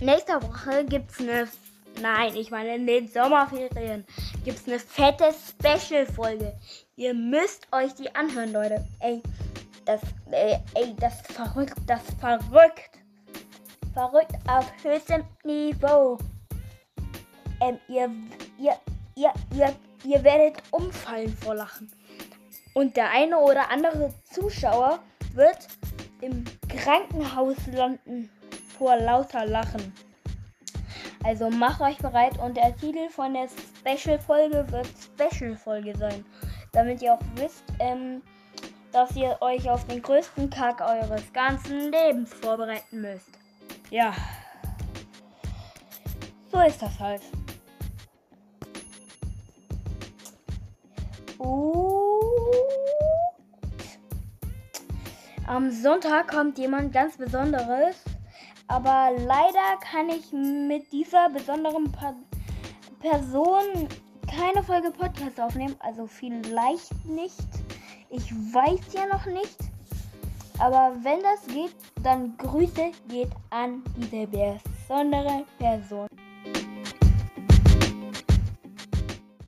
nächste Woche gibt es eine. Nein, ich meine in den Sommerferien gibt es eine fette Special-Folge. Ihr müsst euch die anhören, Leute. Ey, das, ey, ey, das verrückt, das verrückt. Verrückt auf höchstem Niveau. Ähm, ihr, ihr, ihr, ihr, ihr werdet umfallen vor Lachen. Und der eine oder andere Zuschauer wird im Krankenhaus landen vor lauter Lachen. Also macht euch bereit und der Titel von der Special-Folge wird Special-Folge sein. Damit ihr auch wisst, ähm, dass ihr euch auf den größten Kack eures ganzen Lebens vorbereiten müsst. Ja. So ist das halt. Am Sonntag kommt jemand ganz Besonderes, aber leider kann ich mit dieser besonderen pa Person keine Folge Podcast aufnehmen, also vielleicht nicht. Ich weiß ja noch nicht. Aber wenn das geht, dann Grüße geht an diese besondere Person.